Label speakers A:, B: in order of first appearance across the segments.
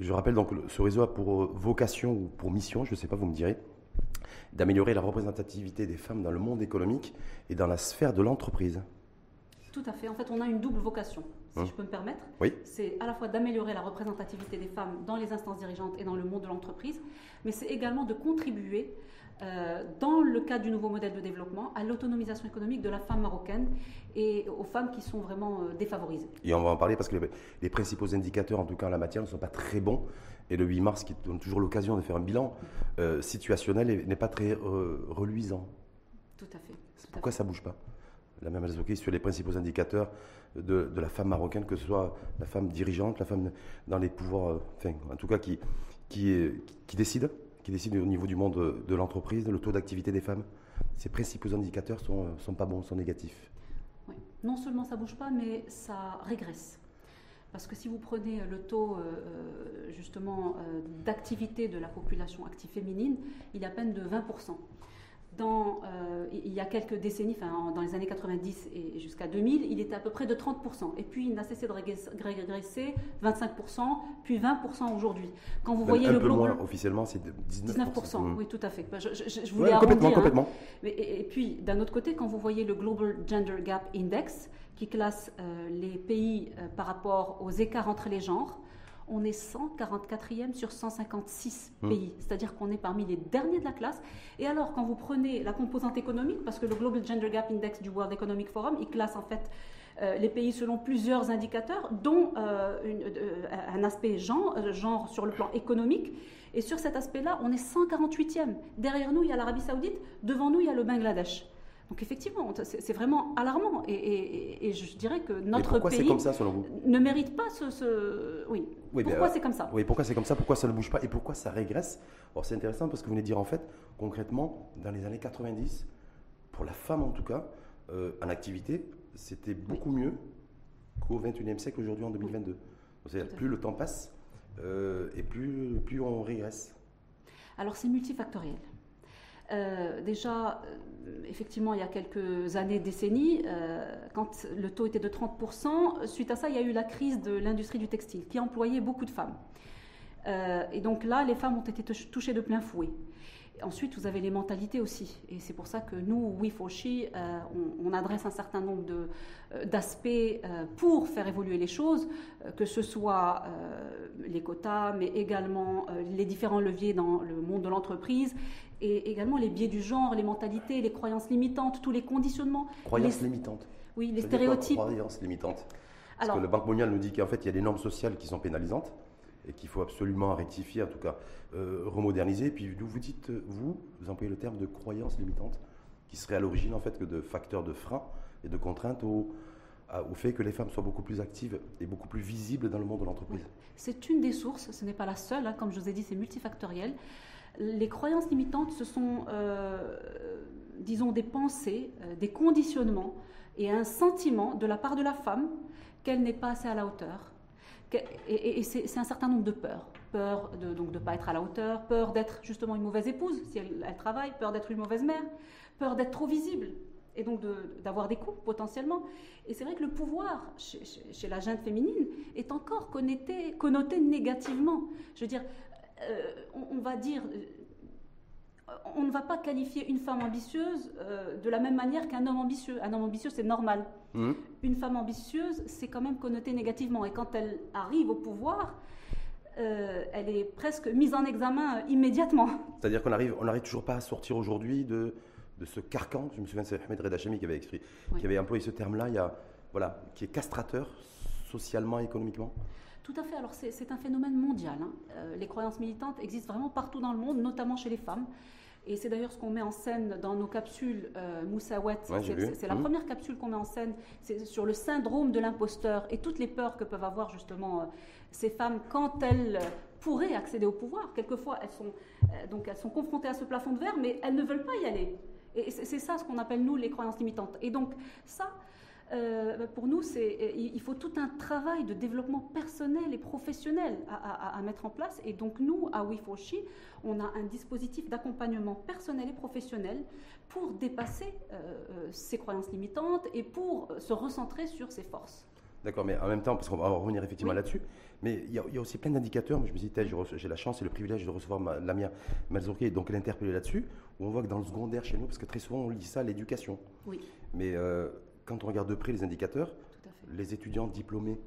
A: Je rappelle donc que ce réseau a pour vocation ou pour mission, je ne sais pas, vous me direz, d'améliorer la représentativité des femmes dans le monde économique et dans la sphère de l'entreprise.
B: Tout à fait. En fait, on a une double vocation, si
A: Hum.
B: je peux me permettre.
A: Oui.
B: C'est à la fois d'améliorer la représentativité des femmes dans les instances dirigeantes et dans le monde de l'entreprise, mais c'est également de contribuer, euh, dans le cadre du nouveau modèle de développement, à l'autonomisation économique de la femme marocaine et aux femmes qui sont vraiment euh, défavorisées.
A: Et on va en parler parce que les, les principaux indicateurs, en tout cas en la matière, ne sont pas très bons. Et le 8 mars, qui donne toujours l'occasion de faire un bilan euh, situationnel, n'est pas très reluisant.
B: Tout à fait. À
A: pourquoi ça bouge pas? La même Azouki sur les principaux indicateurs de, de la femme marocaine, que ce soit la femme dirigeante, la femme dans les pouvoirs, enfin, en tout cas qui, qui décide, qui décide au niveau du monde de, l'entreprise, le taux d'activité des femmes. Ces principaux indicateurs sont, euh, sont pas bons, sont négatifs.
B: Non seulement ça bouge pas, mais ça régresse. Parce que si vous prenez le taux euh, euh, justement euh, d'activité de la population active féminine, il est à peine de 20%. Dans, euh, il y a quelques décennies, enfin, dans les années 90 et jusqu'à 2000, il était à peu près de 30%. Et puis il n'a cessé de régresser, régresser 25%, puis 20% aujourd'hui. Quand vous
A: Même
B: voyez
A: un
B: le
A: peu
B: global,
A: moins officiellement, c'est de 19%.
B: 19%,
A: Mm.
B: oui, tout à fait. Ben, Je, je- je
A: Ouais,
B: voulais
A: complètement,
B: arrondir, hein.
A: complètement.
B: Mais- et, et puis, d'un autre côté, quand vous voyez le Global Gender Gap Index, qui classe euh, les pays euh, par rapport aux écarts entre les genres, on est 144e sur 156
A: Hmm.
B: pays. C'est-à-dire qu'on est parmi les derniers de la classe. Et alors, quand vous prenez la composante économique, parce que le Global Gender Gap Index du World Economic Forum, il classe en fait euh, les pays selon plusieurs indicateurs, dont euh, une- euh, un aspect genre, genre sur le plan économique. Et sur cet aspect-là, on est 148e. Derrière nous, il y a l'Arabie Saoudite, devant nous, il y a le Bangladesh. Donc effectivement, c'est vraiment alarmant. Et, et- et je dirais que notre
A: pourquoi
B: pays
A: comme ça, selon vous
B: ne mérite pas ce... ce- Oui.
A: Oui,
B: Pourquoi c'est comme ça?
A: Oui, pourquoi c'est comme ça? Pourquoi ça ne bouge pas? Et pourquoi ça régresse? Alors c'est intéressant parce que vous venez de dire en fait, concrètement, dans les années 90, pour la femme en tout cas, euh, en activité, c'était beaucoup mieux qu'au 21e siècle aujourd'hui en 2022. C'est-à-dire
B: Tout à
A: plus le temps passe euh, et plus, plus on régresse.
B: Alors c'est multifactoriel. Euh, déjà, euh, effectivement, il y a quelques années, décennies, euh, quand le taux était de 30%, suite à ça, il y a eu la crise de l'industrie du textile qui employait beaucoup de femmes. Et donc là, les femmes ont été touch- touchées de plein fouet. Ensuite, vous avez les mentalités aussi. Et c'est pour ça que nous, WeFoshi, euh, on, on adresse un certain nombre euh, d'aspects euh, pour faire évoluer les choses, euh, que ce soit les quotas, mais également les différents leviers dans le monde de l'entreprise, et également les biais du genre, les mentalités, les croyances limitantes, tous les conditionnements,
A: Croyances
B: les,
A: limitantes.
B: oui, les
A: quoi,
B: stéréotypes.
A: Croyances limitantes? Parce
B: Alors,
A: que le Banque mondiale nous dit qu'en fait, il y a des normes sociales qui sont pénalisantes et qu'il faut absolument rectifier, en tout cas, euh, remoderniser. Puis vous, dites, euh, vous, vous employez le terme de croyances limitantes, qui serait à l'origine, en fait, que de facteurs de frein et de contraintes au, au fait que les femmes soient beaucoup plus actives et beaucoup plus visibles dans le monde de l'entreprise.
B: C'est une des sources, ce n'est pas la seule, hein, comme je vous ai dit, c'est multifactoriel. Les croyances limitantes, ce sont, euh, disons, des pensées, euh, des conditionnements et un sentiment de la part de la femme qu'elle n'est pas assez à la hauteur. Et, c'est un certain nombre de peurs. Peur de ne pas être à la hauteur, peur d'être justement une mauvaise épouse si elle, travaille, peur d'être une mauvaise mère, peur d'être trop visible et donc de- d'avoir des coups potentiellement. Et c'est vrai que le pouvoir chez, chez- la jeune féminine est encore connoté, négativement. Je veux dire, euh, on, va dire, on ne va pas qualifier une femme ambitieuse euh, de la même manière qu'un homme ambitieux. Un homme ambitieux, c'est normal.
A: Hum
B: Une femme ambitieuse, c'est quand même connoté négativement. Et quand elle arrive au pouvoir, euh, elle est presque mise en examen euh, immédiatement.
A: C'est-à-dire qu'on arrive, on n'arrive toujours pas à sortir aujourd'hui de, de ce carcan. Je me souviens, c'est Ahmed Redachemi qui avait, écrit,
B: Oui.
A: qui avait employé ce terme-là, il y a, voilà, qui est castrateur socialement, économiquement.
B: Tout à fait. Alors c'est c'est un phénomène mondial. hein. Euh, les croyances militantes existent vraiment partout dans le monde, notamment chez les femmes. Et c'est d'ailleurs ce qu'on met en scène dans nos capsules euh, Moussawet.
A: Ouais,
B: c'est la
A: Mhm.
B: première capsule qu'on met en scène. C'est sur le syndrome de l'imposteur et toutes les peurs que peuvent avoir justement euh, ces femmes quand elles euh, pourraient accéder au pouvoir. Quelquefois, elles sont, euh, donc elles sont confrontées à ce plafond de verre, mais elles ne veulent pas y aller. Et c'est c'est ça ce qu'on appelle, nous, les croyances limitantes. Et donc, ça, euh, pour nous, euh, il faut tout un travail de développement personnel et professionnel à, à- à mettre en place. Et donc, nous, à WeFoshi, on a un dispositif d'accompagnement personnel et professionnel pour dépasser euh, euh, ces croyances limitantes et pour se recentrer sur ses forces.
A: D'accord, mais en même temps, parce qu'on va revenir effectivement
B: Oui.
A: là-dessus, Mais il y, a aussi plein d'indicateurs. Moi, je me dis, j'ai la chance et le privilège de recevoir ma, Lamia Malzourki, donc l'interpeller là-dessus, où on voit que dans le secondaire chez nous, parce que très souvent on lit ça, l'éducation.
B: Oui.
A: Mais euh, quand on regarde de près les indicateurs, les étudiants diplômés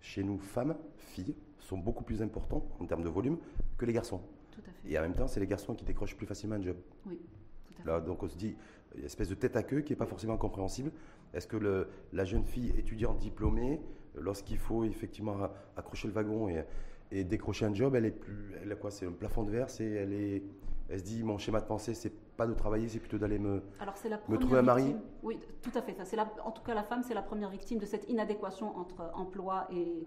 A: chez nous, femmes, filles, sont beaucoup plus importants en termes de volume que les garçons.
B: Tout à fait.
A: Et en même temps, c'est les garçons qui décrochent plus facilement un job.
B: Oui.
A: Tout à fait. Là, donc on se dit, il y a une espèce de tête à queue qui n'est pas forcément compréhensible. Est-ce que le, la jeune fille étudiante diplômée, lorsqu'il faut effectivement accrocher le wagon et, et, décrocher un job, elle est plus, elle a quoi C'est un plafond de verre, c'est, elle est, elle se dit mon schéma de pensée, c'est pas de travailler, c'est plutôt d'aller me,
B: Alors, la
A: me trouver un mari.
B: Oui, tout à fait. C'est en tout cas, la femme, c'est la première victime de cette inadéquation entre emploi et,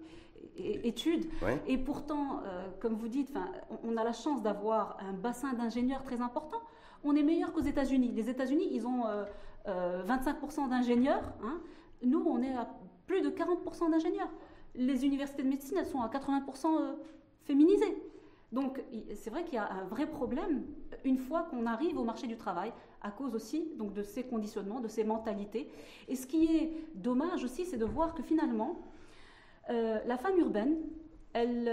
B: études. Et pourtant, euh, comme vous dites, on a la chance d'avoir un bassin d'ingénieurs très important. On est meilleur qu'aux États-Unis. Les États-Unis, ils ont euh, 25% euh, d'ingénieurs. Hein. Nous, on est à plus de 40% d'ingénieurs. Les universités de médecine, elles sont à 80% euh, féminisées. Donc, c'est vrai qu'il y a un vrai problème une fois qu'on arrive au marché du travail, à cause aussi donc, de ces conditionnements, de ces mentalités. Et ce qui est dommage aussi, c'est de voir que finalement, euh, la femme urbaine, elle,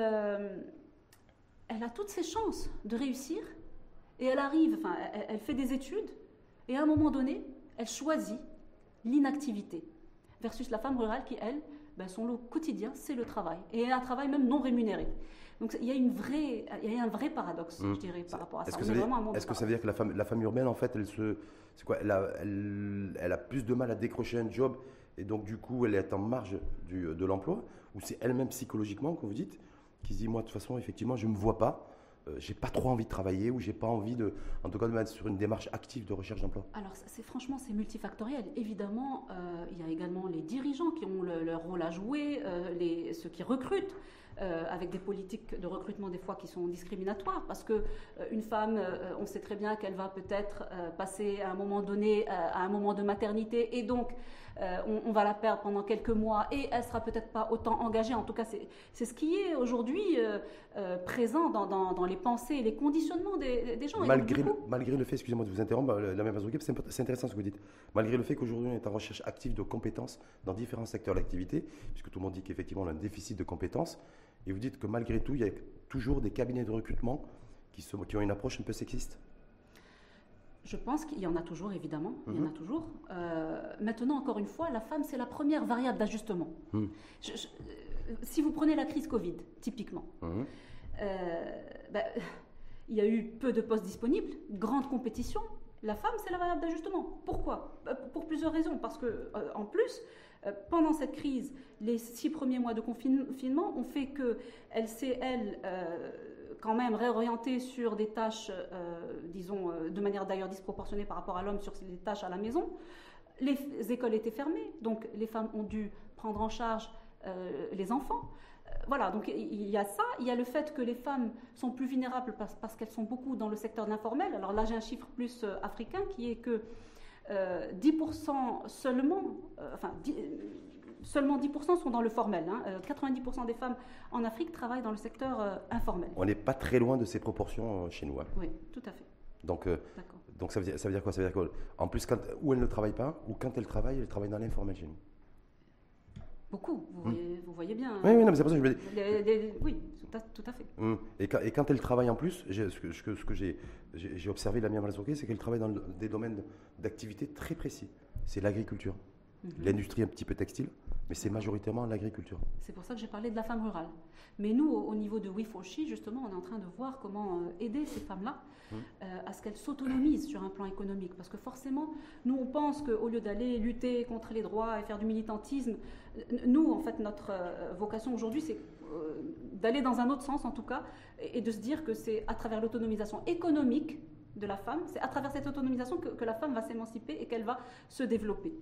B: elle a toutes ses chances de réussir, et elle arrive, enfin, elle fait des études, et à un moment donné, elle choisit l'inactivité, versus la femme rurale qui, elle, ben, son lot quotidien, c'est le travail, et un travail même non rémunéré. Donc il y a, une vraie, il y a un vrai paradoxe, je mmh. dirais, par rapport à ça.
A: Est-ce que, ça veut dire que la femme, la femme urbaine, en fait, elle, se, quoi, elle, a, elle, a plus de mal à décrocher un job, et donc du coup, elle est en marge du, de l'emploi, ou c'est elle-même psychologiquement, comme vous dites, qui se dit, moi, de toute façon, effectivement, je ne me vois pas, euh, j'ai pas trop envie de travailler ou j'ai pas envie de, en tout cas, de mettre sur une démarche active de recherche d'emploi?
B: Alors, c'est franchement, c'est multifactoriel. Évidemment, euh, il y a également les dirigeants qui ont leur rôle à jouer, euh, les, ceux qui recrutent. Avec des politiques de recrutement des fois qui sont discriminatoires parce que une femme on sait très bien qu'elle va peut-être passer à un moment donné à un moment de maternité et donc euh, on, va la perdre pendant quelques mois et elle sera peut-être pas autant engagée. En tout cas, c'est ce qui est aujourd'hui euh, euh, présent dans, les pensées et les conditionnements des, gens.
A: Malgré, le, malgré le fait, excusez-moi de vous interrompre, la même c'est intéressant ce que vous dites. Malgré le fait qu'aujourd'hui on est en recherche active de compétences dans différents secteurs d'activité, puisque tout le monde dit qu'effectivement on a un déficit de compétences, et vous dites que malgré tout, il y a toujours des cabinets de recrutement qui, qui ont une approche un peu sexiste?
B: Je pense qu'il y en a toujours, évidemment. Il y en a mhm. toujours. Euh, maintenant, encore une fois, la femme, c'est la première variable d'ajustement. Mhm. si vous prenez la crise Covid, typiquement, mhm. euh, ben, il y a eu peu de postes disponibles, grande compétition. La femme, c'est la variable d'ajustement. Pourquoi? Euh, Pour plusieurs raisons. Parce que, en plus, pendant cette crise, les six premiers mois de confinement ont fait qu'elle s'est, elle, quand même réorienter sur des tâches, euh, disons, euh, de manière d'ailleurs disproportionnée par rapport à l'homme sur les tâches à la maison. Les écoles étaient fermées, donc les femmes ont dû prendre en charge euh, les enfants. Voilà, donc il y a ça, il y a le fait que les femmes sont plus vulnérables parce, parce qu'elles sont beaucoup dans le secteur informel. Alors là, j'ai un chiffre plus africain qui est que 10% seulement, enfin, seulement 10% sont dans le formel. 90% hein. des femmes en Afrique travaillent dans le secteur euh, informel.
A: On n'est pas très loin de ces proportions euh, chez nous. Hein.
B: Oui, tout à fait.
A: Donc, euh, donc ça, veut dire, ça veut dire quoi? Ça veut dire qu'en plus, quand, où elle ne travaille pas, ou quand elle travaille, elle travaille dans l'informel chez nous?
B: Beaucoup, vous, hmm. voyez, bien.
A: Oui, oui c'est pour ça que je me dis.
B: oui, tout à, fait.
A: Hmm. Et, quand, et, quand, elle travaille en plus, ce que, ce que, ce que j'ai observé la mienne c'est qu'elle travaille dans des domaines d'activité très précis. C'est l'agriculture, mhm. l'industrie un petit peu textile, mais c'est majoritairement l'agriculture.
B: C'est pour ça que j'ai parlé de la femme rurale. Mais nous, au, niveau de we justement, on est en train de voir comment euh, aider ces femmes-là mmh. euh, à ce qu'elles s'autonomisent sur un plan économique. Parce que forcément, nous, on pense qu'au lieu d'aller lutter contre les droits et faire du militantisme, nous, en fait, notre euh, vocation aujourd'hui, c'est d'aller dans un autre sens, en tout cas, et, de se dire que c'est à travers l'autonomisation économique de la femme, c'est à travers cette autonomisation que la femme va s'émanciper et qu'elle va se développer.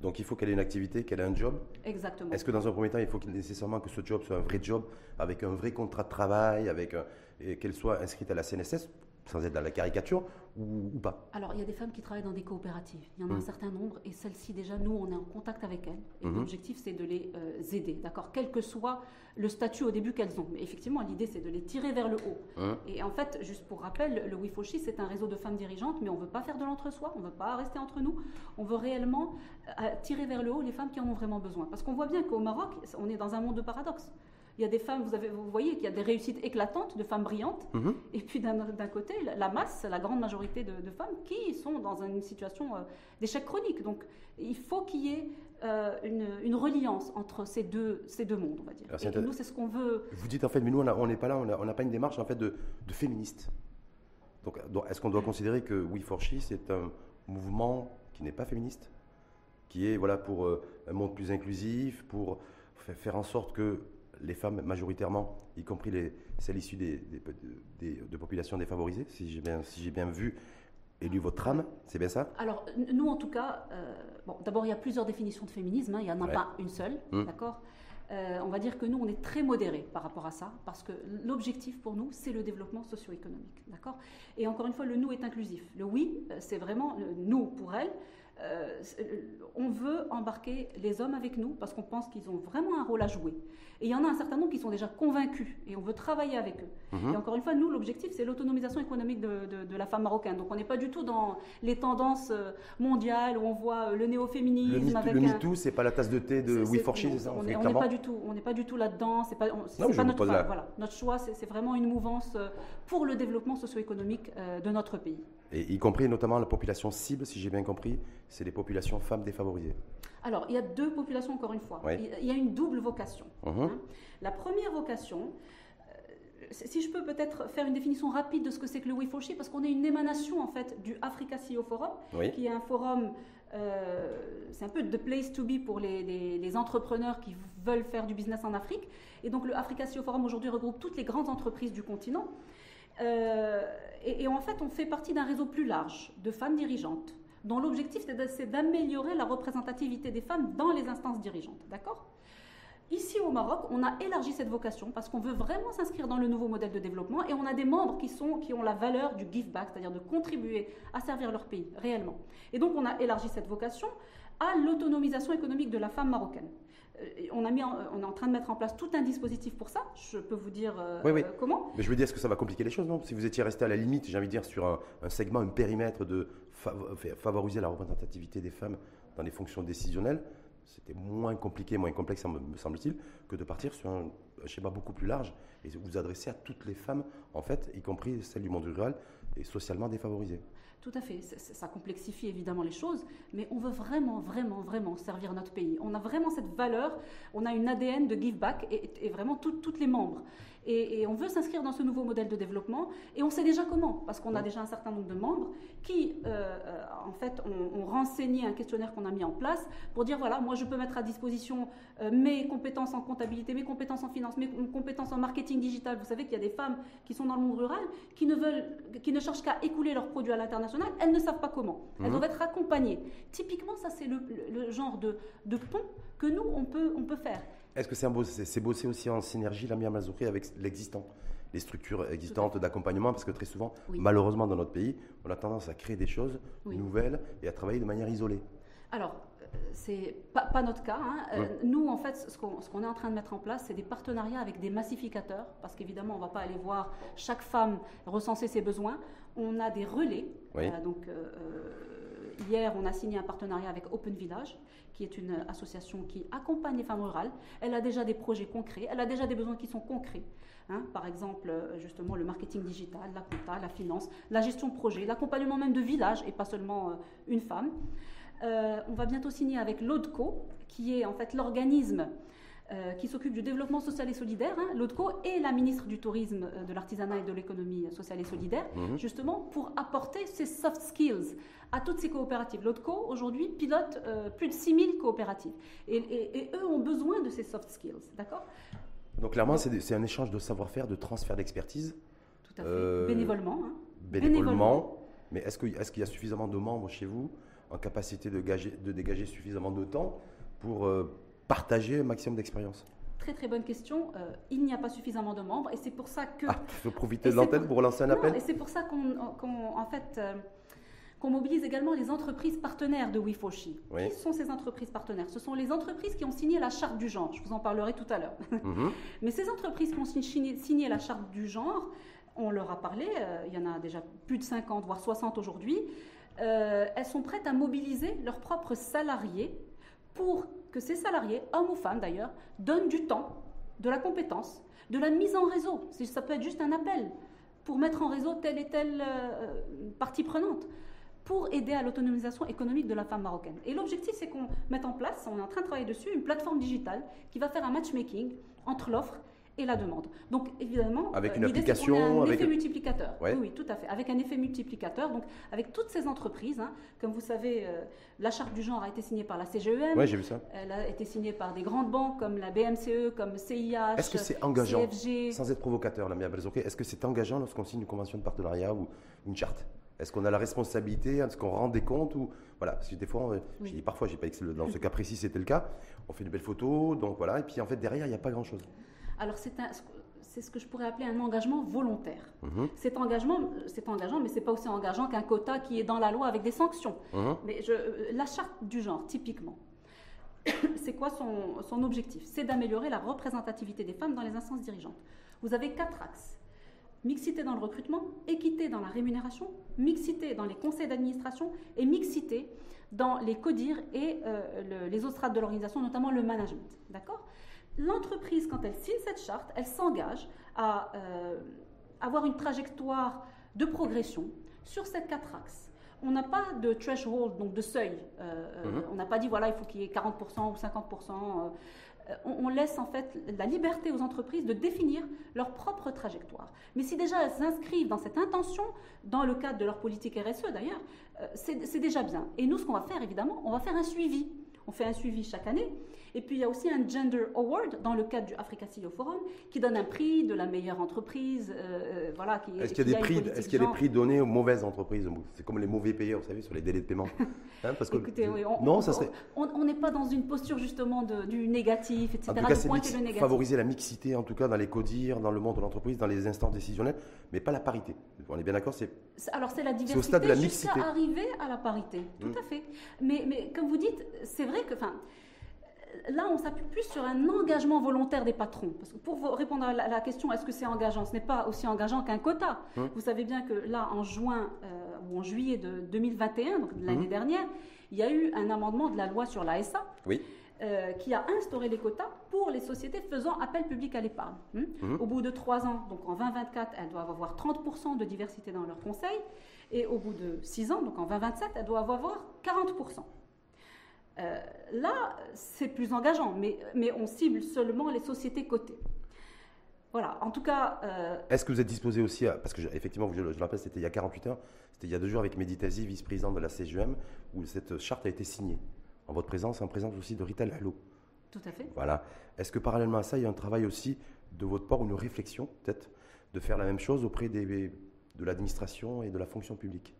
A: Donc il faut qu'elle ait une activité, qu'elle ait un job.
B: Exactement.
A: Est-ce que dans un premier temps, il faut nécessairement que ce job soit un vrai job, avec un vrai contrat de travail, avec et qu'elle soit inscrite à la CNSS sans être dans la caricature ou, pas
B: Alors, il y a des femmes qui travaillent dans des coopératives. Il y en a un mmh. certain nombre et celles-ci, déjà, nous, on est en contact avec elles. Et mmh. l'objectif, c'est de les euh, aider, d'accord Quel que soit le statut au début qu'elles ont. Mais effectivement, l'idée, c'est de les tirer vers le haut. Mmh. Et en fait, juste pour rappel, le WIFOCHI, c'est un réseau de femmes dirigeantes, mais on ne veut pas faire de l'entre-soi, on ne veut pas rester entre nous. On veut réellement euh, tirer vers le haut les femmes qui en ont vraiment besoin. Parce qu'on voit bien qu'au Maroc, on est dans un monde de paradoxes. Il y a des femmes, vous, avez, vous voyez qu'il y a des réussites éclatantes de femmes brillantes,
A: Mhm.
B: et puis d'un côté, la- masse, la grande majorité de, de femmes qui sont dans une situation euh, d'échec chronique. Donc il faut qu'il y ait euh, une, une reliance entre ces deux, ces deux mondes, on va dire.
A: Alors,
B: Et,
A: intér-
B: nous, c'est ce qu'on veut.
A: Vous dites en fait, mais nous, on n'est pas là, on n'a pas une démarche en fait de, de féministe. Donc, donc, est-ce qu'on doit considérer que We for She, c'est un mouvement qui n'est pas féministe Qui est voilà, pour euh, un monde plus inclusif, pour fa- faire en sorte que les femmes, majoritairement, y compris les, celles issues des, des- des- de populations défavorisées, si j'ai bien, si j'ai bien vu et lu votre trame, c'est bien ça?
B: Alors, nous, en tout cas, euh, bon, d'abord, il y a plusieurs définitions de féminisme, hein, il n'y en a
A: Ouais.
B: pas une seule,
A: Mm.
B: d'accord? Euh, On va dire que nous, on est très modérés par rapport à ça, parce que l'objectif pour nous, c'est le développement socio-économique, d'accord? Et encore une fois, le nous est inclusif. Le oui, euh, c'est vraiment nous pour elle. Euh, euh, on veut embarquer les hommes avec nous parce qu'on pense qu'ils ont vraiment un rôle à jouer. Et il y en a un certain nombre qui sont déjà convaincus et on veut travailler avec eux.
A: Mhm.
B: Et encore une fois, nous, l'objectif, c'est l'autonomisation économique de, de- de la femme marocaine. Donc on n'est pas du tout dans les tendances euh, mondiales où on voit le
A: Le,
B: néo-féminisme
A: Me-
B: avec
A: le
B: un...
A: MeToo, c'est pas la tasse de thé de We for She, ça
B: On n'est pas du tout, on n'est pas du tout là-dedans. C'est pas, on-
A: Non,
B: pas notre choix.
A: la-
B: Voilà, notre choix, c'est vraiment une mouvance pour le développement socio-économique de notre pays.
A: Et y compris notamment la population cible, si j'ai bien compris, c'est les populations femmes défavorisées.
B: Alors, il y a deux populations encore une fois.
A: Oui.
B: Il y a une double vocation.
A: Mhm.
B: Hein. La première vocation, euh, si je peux peut-être faire une définition rapide de ce que c'est que le WeForShe, parce qu'on est une émanation en fait du Africa CEO Forum,
A: Oui.
B: qui est un forum, euh, c'est un peu the place to be pour les, les- les entrepreneurs qui veulent faire du business en Afrique. Et donc le Africa CEO Forum aujourd'hui regroupe toutes les grandes entreprises du continent. Euh, et, en fait, on fait partie d'un réseau plus large de femmes dirigeantes, dont l'objectif c'est d'améliorer la représentativité des femmes dans les instances dirigeantes. D'accord? Ici au Maroc, on a élargi cette vocation parce qu'on veut vraiment s'inscrire dans le nouveau modèle de développement et on a des membres qui, sont, qui ont la valeur du give back, c'est-à-dire de contribuer à servir leur pays réellement. Et donc on a élargi cette vocation à l'autonomisation économique de la femme marocaine. Euh, On, a mis en- on est en train de mettre en place tout un dispositif pour ça. Je peux vous dire euh,
A: Oui, oui.
B: euh, comment.
A: Mais je veux dire, est-ce que ça va compliquer les choses, non? Si vous étiez resté à la limite, j'ai envie de dire, sur un, un segment, un périmètre de fav- fa- favoriser la représentativité des femmes dans les fonctions décisionnelles, c'était moins compliqué, moins complexe, me, semble-t-il, que de partir sur un, un schéma beaucoup plus large et vous adresser à toutes les femmes, en fait, y compris celles du monde rural et socialement défavorisées.
B: Tout à fait. Ça complexifie évidemment les choses, mais on veut vraiment, vraiment, vraiment servir notre pays. On a vraiment cette valeur, on a une ADN de give back et, vraiment tout- toutes les membres. Et, et on veut s'inscrire dans ce nouveau modèle de développement et on sait déjà comment, parce qu'on a déjà un certain nombre de membres qui, euh, euh, en fait, ont, ont renseigné un questionnaire qu'on a mis en place pour dire voilà, moi je peux mettre à disposition euh, mes compétences en comptabilité, mes compétences en finance, mes compétences en marketing digital. Vous savez qu'il y a des femmes qui sont dans le monde rural qui ne veulent, qui ne cherchent qu'à écouler leurs produits à l'international. Elles ne savent pas comment. Elles
A: Mhm.
B: doivent être accompagnées. Typiquement, ça c'est le, le- le genre de, de pont que nous on peut, on peut faire.
A: Est-ce que c'est beau- bosser aussi en synergie, la Mazouré, avec l'existant les structures existantes d'accompagnement, parce que très souvent,
B: Oui.
A: malheureusement dans notre pays, on a tendance à créer des choses
B: Oui.
A: nouvelles et à travailler de manière isolée.
B: Alors, c'est pas, pas notre cas. hein. Euh, Nous, en fait, ce qu'on est en train de mettre en place, c'est des partenariats avec des massificateurs, parce qu'évidemment, on ne va pas aller voir chaque femme recenser ses besoins. On a des relais.
A: Oui.
B: Euh, donc, euh, hier, on a signé un partenariat avec Open Village, qui est une association qui accompagne les femmes rurales. Elle a déjà des projets concrets, elle a déjà des besoins qui sont concrets. hein. par exemple, euh, justement, le marketing digital, la compta, la finance, la gestion de projet, l'accompagnement même de village, et pas seulement euh, une femme. Euh, on va bientôt signer avec l'ODCO, qui est en fait l'organisme euh, qui s'occupe du développement social et solidaire. hein. L'ODCO est la ministre du Tourisme, euh, de l'artisanat et de l'économie sociale et solidaire,
A: Mhm.
B: justement pour apporter ces soft skills à toutes ces coopératives. L'ODCO, aujourd'hui, pilote euh, plus de 6000 coopératives. Et, et- et eux ont besoin de ces soft skills, d'accord?
A: Donc clairement, c'est un échange de savoir-faire, de transfert d'expertise,
B: Tout à fait.
A: Euh,
B: Bénévolement. hein.
A: bénévolement.
B: Bénévolement.
A: Mais est-ce qu'il y a suffisamment de membres chez vous en capacité de, gager- de dégager suffisamment de temps pour euh, partager un maximum d'expérience
B: Très très bonne question. Euh, il n'y a pas suffisamment de membres et c'est pour ça que
A: Ah, je peux profiter de l'antenne
B: pour-
A: pour relancer un
B: Non,
A: appel
B: et c'est pour ça qu'on, en fait, euh, qu'on mobilise également les entreprises partenaires de WeForShe.
A: Oui.
B: Qui sont ces entreprises partenaires? Ce sont les entreprises qui ont signé la charte du genre. Je vous en parlerai tout à l'heure.
A: Mhm.
B: Mais ces entreprises qui ont signé, signé la charte du genre, on leur a parlé, euh, il y en a déjà plus de 50, voire 60 aujourd'hui, euh, elles sont prêtes à mobiliser leurs propres salariés pour que ces salariés, hommes ou femmes d'ailleurs, donnent du temps de la compétence, de la mise en réseau. Ça peut être juste un appel pour mettre en réseau telle et telle euh, partie prenante pour aider à l'autonomisation économique de la femme marocaine. Et l'objectif, c'est qu'on mette en place, on est en train de travailler dessus, une plateforme digitale qui va faire un matchmaking entre l'offre et la demande. Donc évidemment,
A: avec euh, une application,
B: un effet multiplicateur. Oui, oui, tout à fait. Avec un effet multiplicateur. Donc avec toutes ces entreprises, hein, comme vous savez, euh, la charte du genre a été signée par la CGEM.
A: Oui, j'ai vu ça.
B: Elle a été signée par des grandes banques comme la BMCE, comme CIH.
A: Est-ce que c'est engageant, sans être provocateur, la Est-ce que c'est engageant lorsqu'on signe une convention de partenariat ou une charte? Est-ce qu'on a la responsabilité Est-ce qu'on rend des comptes ou voilà Parce que des fois, oui. parfois, j'ai pas dit que dans ce cas précis c'était le cas. On fait une belle photo, donc voilà. Et puis en fait derrière, il n'y a pas grand-chose.
B: Alors c'est ce que je pourrais appeler un engagement volontaire. Mhm. Cet engagement, c'est engageant, mais c'est pas aussi engageant qu'un quota qui est dans la loi avec des sanctions. Mhm. Mais je, la charte du genre, typiquement, c'est quoi son, son objectif? C'est d'améliorer la représentativité des femmes dans les instances dirigeantes. Vous avez quatre axes mixité dans le recrutement, équité dans la rémunération, mixité dans les conseils d'administration et mixité dans les CODIR et euh, les autres strates de l'organisation, notamment le management. D'accord? L'entreprise, quand elle signe cette charte, elle s'engage à euh, avoir une trajectoire de progression sur ces quatre axes. On n'a pas de threshold, donc de seuil. Euh, mhm. On n'a pas dit, voilà, il faut qu'il y ait 40% ou 50%. Euh, on, laisse en fait la liberté aux entreprises de définir leur propre trajectoire. Mais si déjà elles s'inscrivent dans cette intention, dans le cadre de leur politique RSE d'ailleurs, euh, c'est déjà bien. Et nous, ce qu'on va faire évidemment, on va faire un suivi. On fait un suivi chaque année. Et puis il y a aussi un Gender Award dans le cadre du Africa CEO Forum qui donne un prix de la meilleure entreprise. Euh,
A: voilà, est-ce qu'il y a, des prix, est-ce qu'il y a des prix donnés aux mauvaises entreprises? C'est comme les mauvais payeurs, vous savez, sur les délais de paiement.
B: Hein, parce que, Écoutez, oui, on, non, ça serait. On n'est pas dans une posture justement de, du négatif, etc.
A: En tout cas, c'est favoriser la mixité, en tout cas dans les codires, dans le monde de l'entreprise, dans les instances décisionnelles, mais pas la parité. On est bien d'accord,
B: c'est. Alors c'est la diversité au stade de la mixité. jusqu'à arriver à la parité, tout mmh. à fait. Mais, mais comme vous dites, c'est vrai que, là, on s'appuie plus sur un engagement volontaire des patrons. Parce que pour répondre à la, question, est-ce que c'est engageant Ce n'est pas aussi engageant qu'un quota. Hum. Vous savez bien que là, en juin euh, ou en juillet de 2021, donc de l'année hum. dernière, il y a eu un amendement de la loi sur l'ASA.
A: Oui.
B: Euh, qui a instauré les quotas pour les sociétés faisant appel public à l'épargne. Hum. Au bout de trois ans, donc en 2024, elles doivent avoir 30% de diversité dans leur conseil, et au bout de six ans, donc en 2027, elles doivent avoir 40%. Euh, là, c'est plus engageant, mais, mais on cible seulement les sociétés cotées. Voilà, en tout cas.
A: Euh, Est-ce que vous êtes disposé aussi à. Parce que, effectivement, je, le rappelle, c'était il y a 48 heures, c'était il y a deux jours avec Meditazi, vice-président de la CGM, où cette charte a été signée. En votre présence, en présence aussi de Rita Lalo.
B: Tout à fait.
A: Voilà. Est-ce que parallèlement à ça, il y a un travail aussi de votre part, une réflexion, peut-être, de faire la même chose auprès des, de l'administration et de la fonction publique?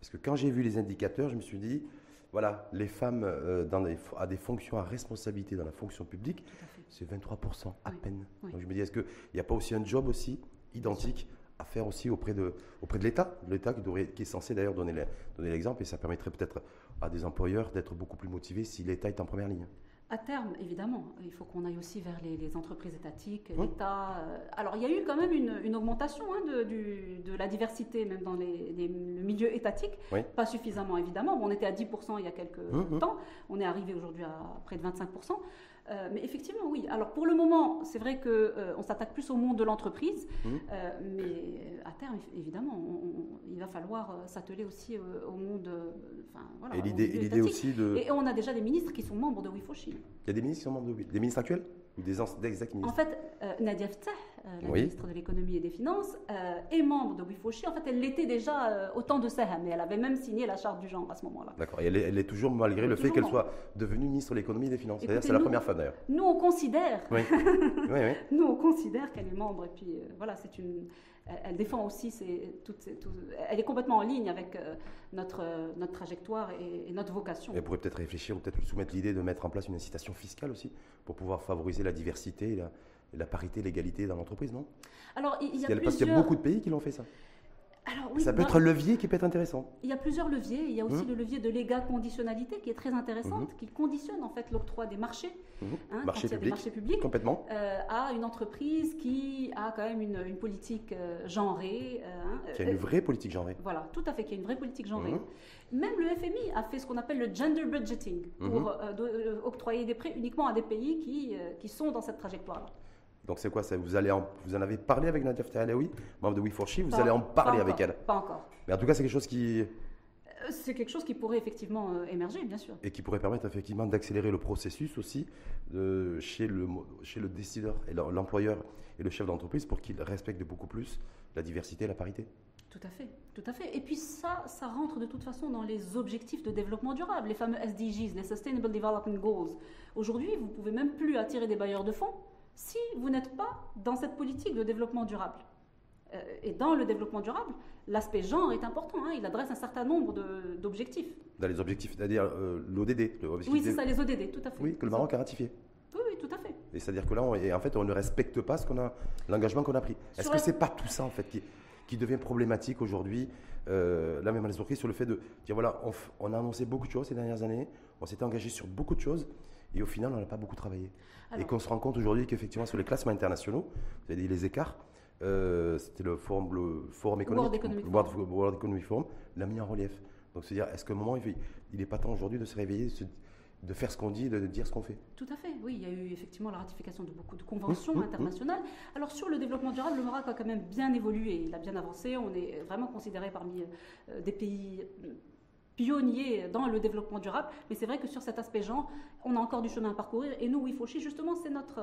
A: Parce que quand j'ai vu les indicateurs, je me suis dit voilà, les femmes euh, dans à des fonctions à responsabilité dans la fonction publique, c'est 23% à peine. Donc je me dis, est-ce qu'il n'y a pas aussi un job aussi identique à faire aussi auprès de, auprès de l'État, l'État qui, qui est censé d'ailleurs donner l'exemple, et ça permettrait peut-être à des employeurs d'être beaucoup plus motivés si l'État est en première ligne.
B: À terme, évidemment, il faut qu'on aille aussi vers les, entreprises étatiques, l'État. Euh, alors, il y a eu quand même une, augmentation hein, de, la diversité, même dans les, le milieu étatique. Pas suffisamment, évidemment. on était à 10% il y a quelques temps. On est arrivé aujourd'hui à près de 25%. Euh, mais effectivement, oui. Alors pour le moment, c'est vrai qu'on euh, on s'attaque plus au monde de l'entreprise, mmh. euh, mais à terme, évidemment, il va falloir s'atteler aussi au monde.
A: et l'idée aussi de.
B: Et on a déjà des ministres qui sont membres de WIFOCHI.
A: Il y a des ministres qui sont membres de Des ministres actuels? Des
B: En fait, Nadia Ftah, la ministre de l'économie et des finances, est membre de WIFOCHI. En fait, elle l'était déjà au temps de Saham, mais elle avait même signé la charte du genre à ce moment-là.
A: D'accord. Et elle est, toujours, malgré le fait qu'elle soit devenue ministre de l'économie et des finances. C'est la première fois d'ailleurs.
B: Nous, on considère. Nous, on considère qu'elle est membre. Et puis, euh, voilà, c'est une. Elle, défend aussi toutes elle est complètement en ligne avec euh, notre, notre trajectoire et, notre vocation.
A: elle pourrait peut-être réfléchir ou peut-être soumettre l'idée de mettre en place une incitation fiscale aussi pour pouvoir favoriser la diversité et la, parité, l'égalité dans l'entreprise, non?
B: Alors, il y a
A: Parce qu'il y a beaucoup de pays qui l'ont fait ça.
B: Alors, oui,
A: Ça peut être un levier qui peut être intéressant.
B: Il y a plusieurs leviers. Il y a aussi
A: Mhm.
B: le levier de l'égal conditionnalité qui est très intéressante,
A: Mhm.
B: qui conditionne en fait l'octroi des marchés,
A: Mhm.
B: hein,
A: Marché
B: des marchés publics,
A: Complètement.
B: euh, à une entreprise qui a quand même une, une politique euh, genrée. euh, hein,
A: Qui a une
B: euh,
A: vraie politique genrée.
B: Voilà, tout à fait, qui a une vraie politique genrée. Même le FMI a fait ce qu'on appelle le gender budgeting pour euh, octroyer des prêts uniquement à des pays qui, qui sont dans cette trajectoire-là.
A: Donc c'est quoi? Ça vous, allez en, vous en avez parlé avec Nadia Alaoui, membre de We4She, vous
B: Pas-
A: allez en parler
B: encore,
A: avec elle?
B: Pas encore.
A: Mais en tout cas, c'est quelque chose qui,
B: Euh, C'est quelque chose qui pourrait effectivement euh, émerger, bien sûr.
A: et qui pourrait permettre effectivement d'accélérer le processus aussi de, chez, le, chez le décideur et l'em- l'employeur et le chef d'entreprise pour qu'il respecte beaucoup plus la diversité et la parité.
B: Tout à fait, tout à fait. Et puis ça, ça rentre de toute façon dans les objectifs de développement durable, les fameux SDGs, les Sustainable Development Goals. Aujourd'hui, vous pouvez même plus attirer des bailleurs de fonds si vous n'êtes pas dans cette politique de développement durable. Euh, et dans le développement durable, l'aspect genre est important. hein. Il adresse un certain nombre d'objectifs.
A: Dans les objectifs, c'est-à-dire euh, l'ODD.
B: Oui, c'est ça, les ODD, tout à fait.
A: Oui, que le Maroc a ratifié.
B: Oui, oui, tout à fait.
A: Et c'est-à-dire que là, on, et en fait, on ne respecte pas ce qu'on a, l'engagement qu'on a pris. Est-ce que
B: la-
A: c'est pas tout ça en fait qui, qui devient problématique aujourd'hui euh, Là, même à l'esprit sur le fait de dire voilà, on, on a annoncé beaucoup de choses ces dernières années, on s'était engagé sur beaucoup de choses, et au final, on n'a pas beaucoup travaillé. et
B: Alors-
A: qu'on se rend compte aujourd'hui qu'effectivement, sur les classements internationaux, vous avez dit les écarts. euh, C'était le forum, le forum économique,
B: World Economic
A: World, World Economic Forum, l'a mis en relief. Donc, se dire, est-ce qu'à un moment, il n'est pas temps aujourd'hui de se réveiller, de se- de faire ce qu'on dit, de, dire ce qu'on fait?
B: Tout à fait, oui. Il y a eu effectivement la ratification de beaucoup de conventions
A: Mmh, mmh,
B: internationales. Alors sur le développement durable, le Maroc a quand même bien évolué, il a bien avancé. On est vraiment considéré parmi euh, des pays pionniers dans le développement durable. Mais c'est vrai que sur cet aspect genre, on a encore du chemin à parcourir. Et nous, WeFoshi, justement, c'est notre,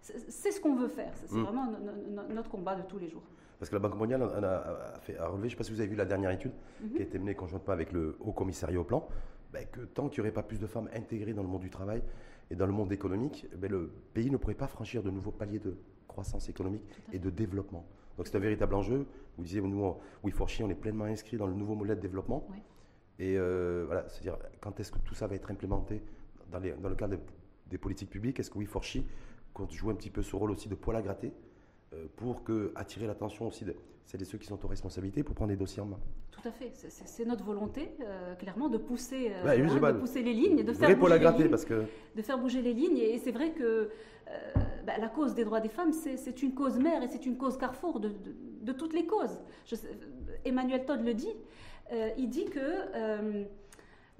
B: c'est ce qu'on veut faire. C'est
A: Mmh.
B: vraiment no- no- notre combat de tous les jours.
A: Parce que la Banque mondiale a, a fait, a relevé, je ne sais pas si vous avez vu la dernière étude
B: Mhm.
A: qui a été menée conjointement avec le Haut Commissariat au Plan, ben, que tant qu'il n'y aurait pas plus de femmes intégrées dans le monde du travail et dans le monde économique, ben, le pays ne pourrait pas franchir de nouveaux paliers de croissance économique et de développement. Donc c'est un véritable enjeu. Vous disiez, nous, WeForShe, on est pleinement inscrit dans le nouveau modèle de développement.
B: Oui.
A: Et euh, voilà, c'est-à-dire, quand est-ce que tout ça va être implémenté dans, les- dans le cadre des, des politiques publiques? Est-ce que WeForShe compte jouer un petit peu ce rôle aussi de poil à gratter euh, pour que, attirer l'attention aussi de celles et ceux qui sont aux responsabilités pour prendre les dossiers en main?
B: Tout à fait. C'est- notre volonté, euh, clairement, de pousser,
A: oui,
B: de pousser les lignes, de faire bouger les
A: gratter
B: lignes.
A: parce que
B: de faire bouger les lignes. Et c'est vrai que bah, la cause des droits des femmes, c'est c'est une cause mère et c'est une cause carrefour de, de- de toutes les causes. Je sais- Emmanuel Todd le dit. Euh, il dit que euh,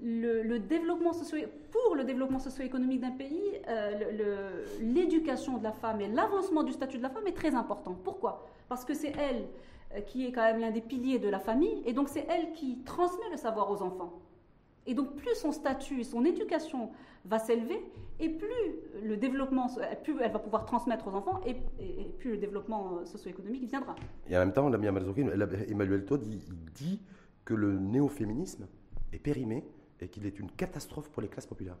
B: le, développement socio pour le développement socio-économique d'un pays, euh, l'éducation de la femme et l'avancement du statut de la femme est très important. Pourquoi? Parce que c'est elle qui est quand même l'un des piliers de la famille, et donc c'est elle qui transmet le savoir aux enfants. Et donc plus son statut, son éducation va s'élever, et plus le développement, plus elle va pouvoir transmettre aux enfants, et, et- et plus le développement socio-économique viendra.
A: Et en même temps, Emmanuel Todd, dit que le néo-féminisme est périmé et qu'il est une catastrophe pour les classes populaires.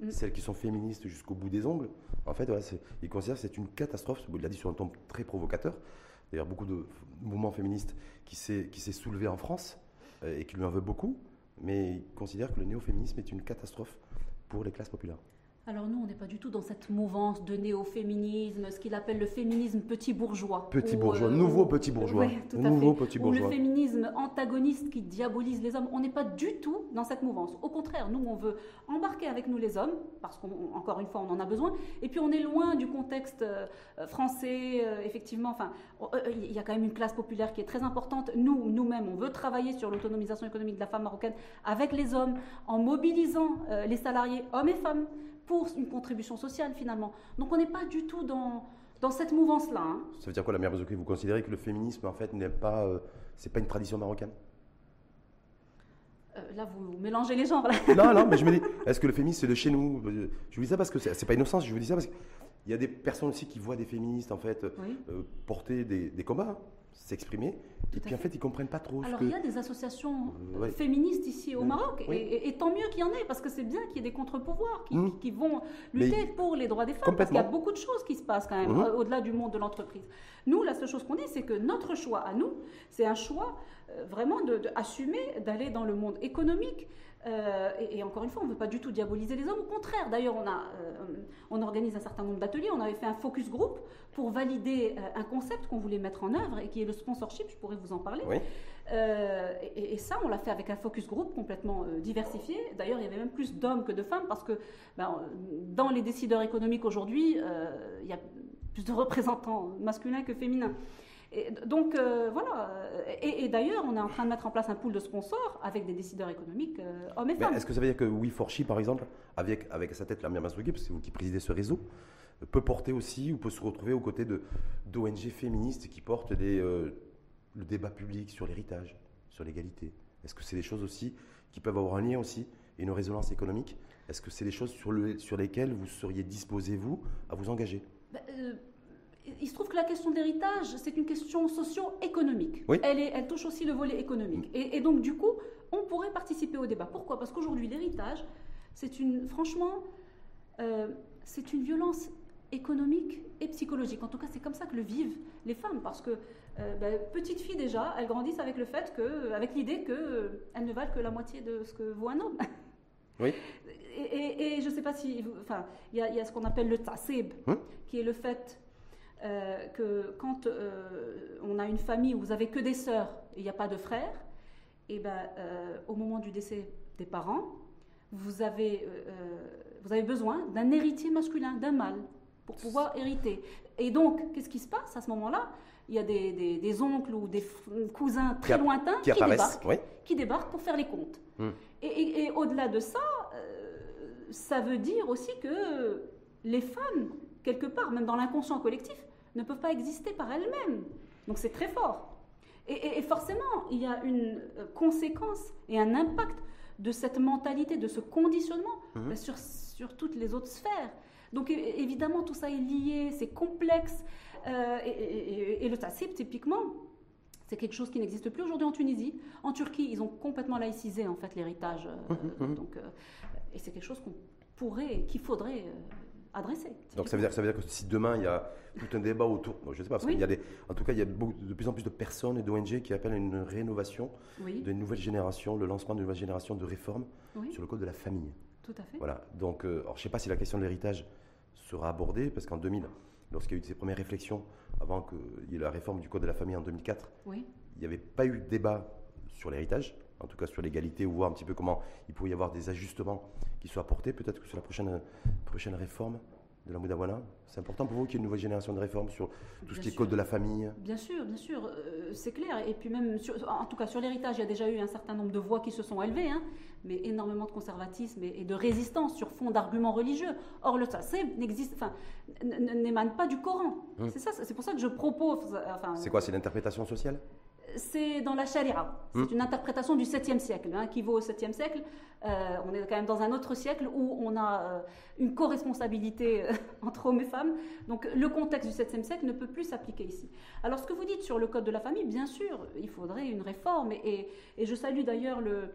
B: Mm.
A: Celles qui sont féministes jusqu'au bout des ongles, en fait, voilà, c'est- il considère que c'est une catastrophe. Il l'a dit sur un ton très provocateur. D'ailleurs, beaucoup de mouvements féministes qui s'est soulevé en France euh, et qui lui en veut beaucoup, mais il considère que le néo-féminisme est une catastrophe pour les classes populaires.
B: Alors nous, on n'est pas du tout dans cette mouvance de néo-féminisme, ce qu'il appelle le féminisme petit bourgeois.
A: Petit
B: Ou,
A: bourgeois,
B: euh,
A: nouveau
B: ou-
A: petit bourgeois.
B: Ouais, tout à
A: nouveau
B: fait.
A: petit
B: Ou
A: bourgeois.
B: le féminisme antagoniste qui diabolise les hommes. On n'est pas du tout dans cette mouvance. Au contraire, nous, on veut embarquer avec nous les hommes, parce qu'encore une fois, on en a besoin. Et puis, on est loin du contexte euh, français, euh, effectivement. Enfin, euh, il y a quand même une classe populaire qui est très importante. Nous, nous-mêmes, on veut travailler sur l'autonomisation économique de la femme marocaine avec les hommes, en mobilisant les salariés, hommes et femmes, pour une contribution sociale, finalement. Donc, on n'est pas du tout dans, dans cette mouvance-là. hein.
A: Ça veut dire quoi, la mère Vous considérez que le féminisme, en fait, n'est pas, euh, c'est pas une tradition marocaine?
B: Euh, là, vous mélangez les genres. Là.
A: Non, non, mais je me dis, est-ce que le féminisme, c'est de chez nous? Je vous dis ça parce que c'est pas innocent, je vous dis ça parce qu'il y a des personnes aussi qui voient des féministes, en fait,
B: Oui.
A: euh, porter des, des combats, hein, s'exprimer, et puis en
B: fait.
A: fait, ils comprennent pas trop ce
B: Alors,
A: que...
B: il y a des associations
A: Euh, ouais.
B: féministes ici au. Maroc,
A: Oui.
B: et, et- et tant mieux qu'il y en ait, parce que c'est bien qu'il y ait des contre-pouvoirs qui,
A: Mm.
B: qui vont
A: Mais-
B: lutter pour les droits des femmes, parce qu'il y a beaucoup de choses qui se passent quand même,
A: Mhm.
B: euh, au-delà du monde de l'entreprise. Nous, la seule chose qu'on dit, c'est que notre choix à nous, c'est un choix euh, vraiment de, de d'aller dans le monde économique, Euh, et, encore une fois, on ne veut pas du tout diaboliser les hommes. Au contraire, d'ailleurs, on, a, on organise un certain nombre d'ateliers. On avait fait un focus group pour valider un concept qu'on voulait mettre en œuvre et qui est le sponsorship. Je pourrais vous en parler. Et, et, ça, on l'a fait avec un focus group complètement diversifié. D'ailleurs, il y avait même plus d'hommes que de femmes parce que ben, dans les décideurs économiques aujourd'hui, il y a plus de représentants masculins que féminins. Et donc euh, voilà. Et, d'ailleurs, on est en train de mettre en place un pool de sponsors avec des décideurs économiques, euh, hommes et femmes.
A: Est-ce que ça veut dire que We for She, par exemple, avec, avec sa tête la mienne parce que c'est vous qui présidez ce réseau, peut porter aussi ou peut se retrouver aux côtés d'ONG féministes qui portent des, euh, le débat public sur l'héritage, sur l'égalité? Est-ce que c'est des choses aussi qui peuvent avoir un lien aussi et une résonance économique? Est-ce que c'est des choses sur, le, sur lesquelles vous seriez disposé, vous, à vous engager?
B: Ben, il se trouve que la question de l'héritage, c'est une question socio-économique. Elle, elle, touche aussi le volet économique. Et, donc, du coup, on pourrait participer au débat. Pourquoi? Parce qu'aujourd'hui, l'héritage, c'est une, franchement, euh, c'est une violence économique et psychologique. En tout cas, c'est comme ça que le vivent les femmes. Parce que, euh, ben, petites filles déjà, elles grandissent avec le fait que, avec l'idée qu'elles euh, ne valent que la moitié de ce que vaut un homme.
A: Oui.
B: Et, je ne sais pas si. Enfin, il y, a ce qu'on appelle le tasib, hum? qui est le fait euh, que quand euh, on a une famille où vous avez que des sœurs et il n'y a pas de frères, et eh ben, euh, au moment du décès des parents, vous avez, vous avez besoin d'un héritier masculin, d'un mâle, pour pouvoir hériter. Et donc, qu'est-ce qui se passe à ce moment-là? Il y a des, des, oncles ou des cousins très lointains qui, débarquent, qui, débarquent, pour faire les comptes. Hmm. Et, et au-delà de ça, ça veut dire aussi que les femmes, quelque part, même dans l'inconscient collectif, ne peuvent pas exister par elles-mêmes. Donc c'est très fort. Et, forcément, il y a une euh, conséquence et un impact de cette mentalité, de ce conditionnement mhm. sur, sur toutes les autres sphères. Donc évidemment, tout ça est lié, c'est complexe. Euh, et, le tassib, typiquement, c'est quelque chose qui n'existe plus aujourd'hui en Tunisie. En Turquie, ils ont complètement laïcisé en fait l'héritage. Euh, mhm, mhm. donc, et c'est quelque chose qu'on pourrait, qu'il faudrait
A: Donc ça veut, dire, ça veut dire que si demain il y a tout un débat autour, je ne sais pas, parce qu'il y a des, en tout cas il y a de plus en plus de personnes et d'ONG qui appellent à une rénovation d'une nouvelle génération, le lancement d'une nouvelle génération de réformes sur le code de la famille.
B: Tout à fait.
A: Voilà, donc euh, je ne sais pas si la question de l'héritage sera abordée, parce qu'en 2000, lorsqu'il y a eu ces premières réflexions, avant qu'il y ait la réforme du code de la famille en 2004, il n'y avait pas eu de débat sur l'héritage en tout cas sur l'égalité, ou voir un petit peu comment il pourrait y avoir des ajustements qui soient apportés, peut-être que sur la prochaine, prochaine réforme de la Moudawana C'est important pour vous qu'il y ait une nouvelle génération de réformes sur tout ce qui est code de la famille?
B: Bien sûr, bien sûr, euh, c'est clair. Et puis même, en tout cas sur l'héritage, il y a déjà eu un certain nombre de voix qui se sont élevées, hein, mais énormément de conservatisme et, de résistance sur fond d'arguments religieux. Or, le tassib n'existe, enfin, n'émane pas du Coran. Hum. C'est ça, c'est pour ça que je propose. Enfin,
A: c'est quoi C'est l'interprétation sociale?
B: C'est dans la charia. C'est hmm. une interprétation du 7e siècle, hein, qui vaut au 7e siècle. Euh, on est quand même dans un autre siècle où on a euh, une co-responsabilité euh, entre hommes et femmes. Donc le contexte du 7e siècle ne peut plus s'appliquer ici. Alors ce que vous dites sur le code de la famille, bien sûr, il faudrait une réforme. Et, je salue d'ailleurs le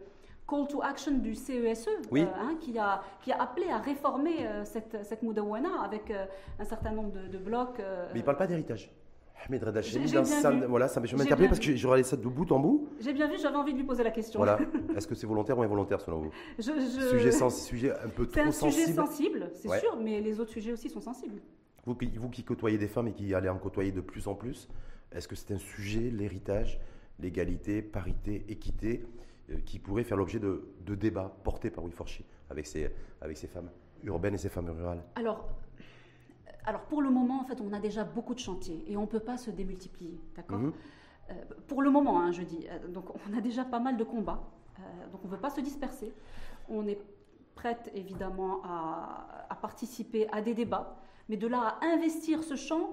B: call to action du CESE, e, hein, qui, a, qui a appelé à réformer cette, cette Moudawana avec un certain nombre de, blocs.
A: Mais il ne parle pas d'héritage. Ahmed Reda ça, voilà, ça je m'interpelle parce que j'aurais ça de bout en bout.
B: J'ai bien vu, j'avais envie de lui poser la question.
A: Voilà. Est-ce que c'est volontaire ou involontaire selon vous? Sujet, sujet un peu trop sensible.
B: C'est un sujet sensible, c'est sûr, mais les autres sujets aussi sont sensibles.
A: Vous, vous qui côtoyez des femmes et qui allez en côtoyer de plus en plus, est-ce que c'est un sujet, l'héritage, l'égalité, parité, équité, euh, qui pourrait faire l'objet de, de, débats portés par Wiforchi avec ces, avec ces femmes urbaines et ces femmes rurales?
B: Alors, alors pour le moment, en fait, on a déjà beaucoup de chantiers et on ne peut pas se démultiplier, d'accord mhm. euh, Pour le moment, hein, je dis. Euh, donc on a déjà pas mal de combats, euh, donc on ne veut pas se disperser. On est prête évidemment à, à, participer à des débats, mais de là à investir ce champ,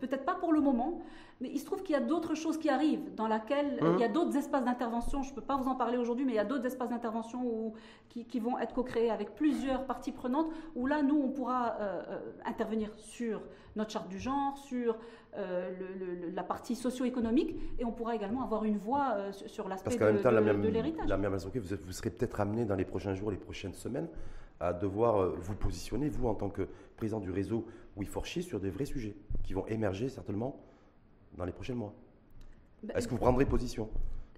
B: peut-être pas pour le moment, mais il se trouve qu'il y a d'autres choses qui arrivent, dans lesquelles il y a d'autres espaces d'intervention. Je ne peux pas vous en parler aujourd'hui, mais il y a d'autres espaces d'intervention qui, qui, vont être co-créés avec plusieurs parties prenantes, où là, nous, on pourra euh, euh, intervenir sur notre charte du genre, sur euh, la partie socio-économique, et on pourra également avoir une voix sur l'aspect de, même temps, la
A: de l'héritage. La même vous, vous serez peut-être amené dans les prochains jours, les prochaines semaines, à devoir vous positionner, vous, en tant que président du réseau WeForShe, sur des vrais sujets qui vont émerger certainement dans les prochains mois bah, Est-ce que vous prendrez position?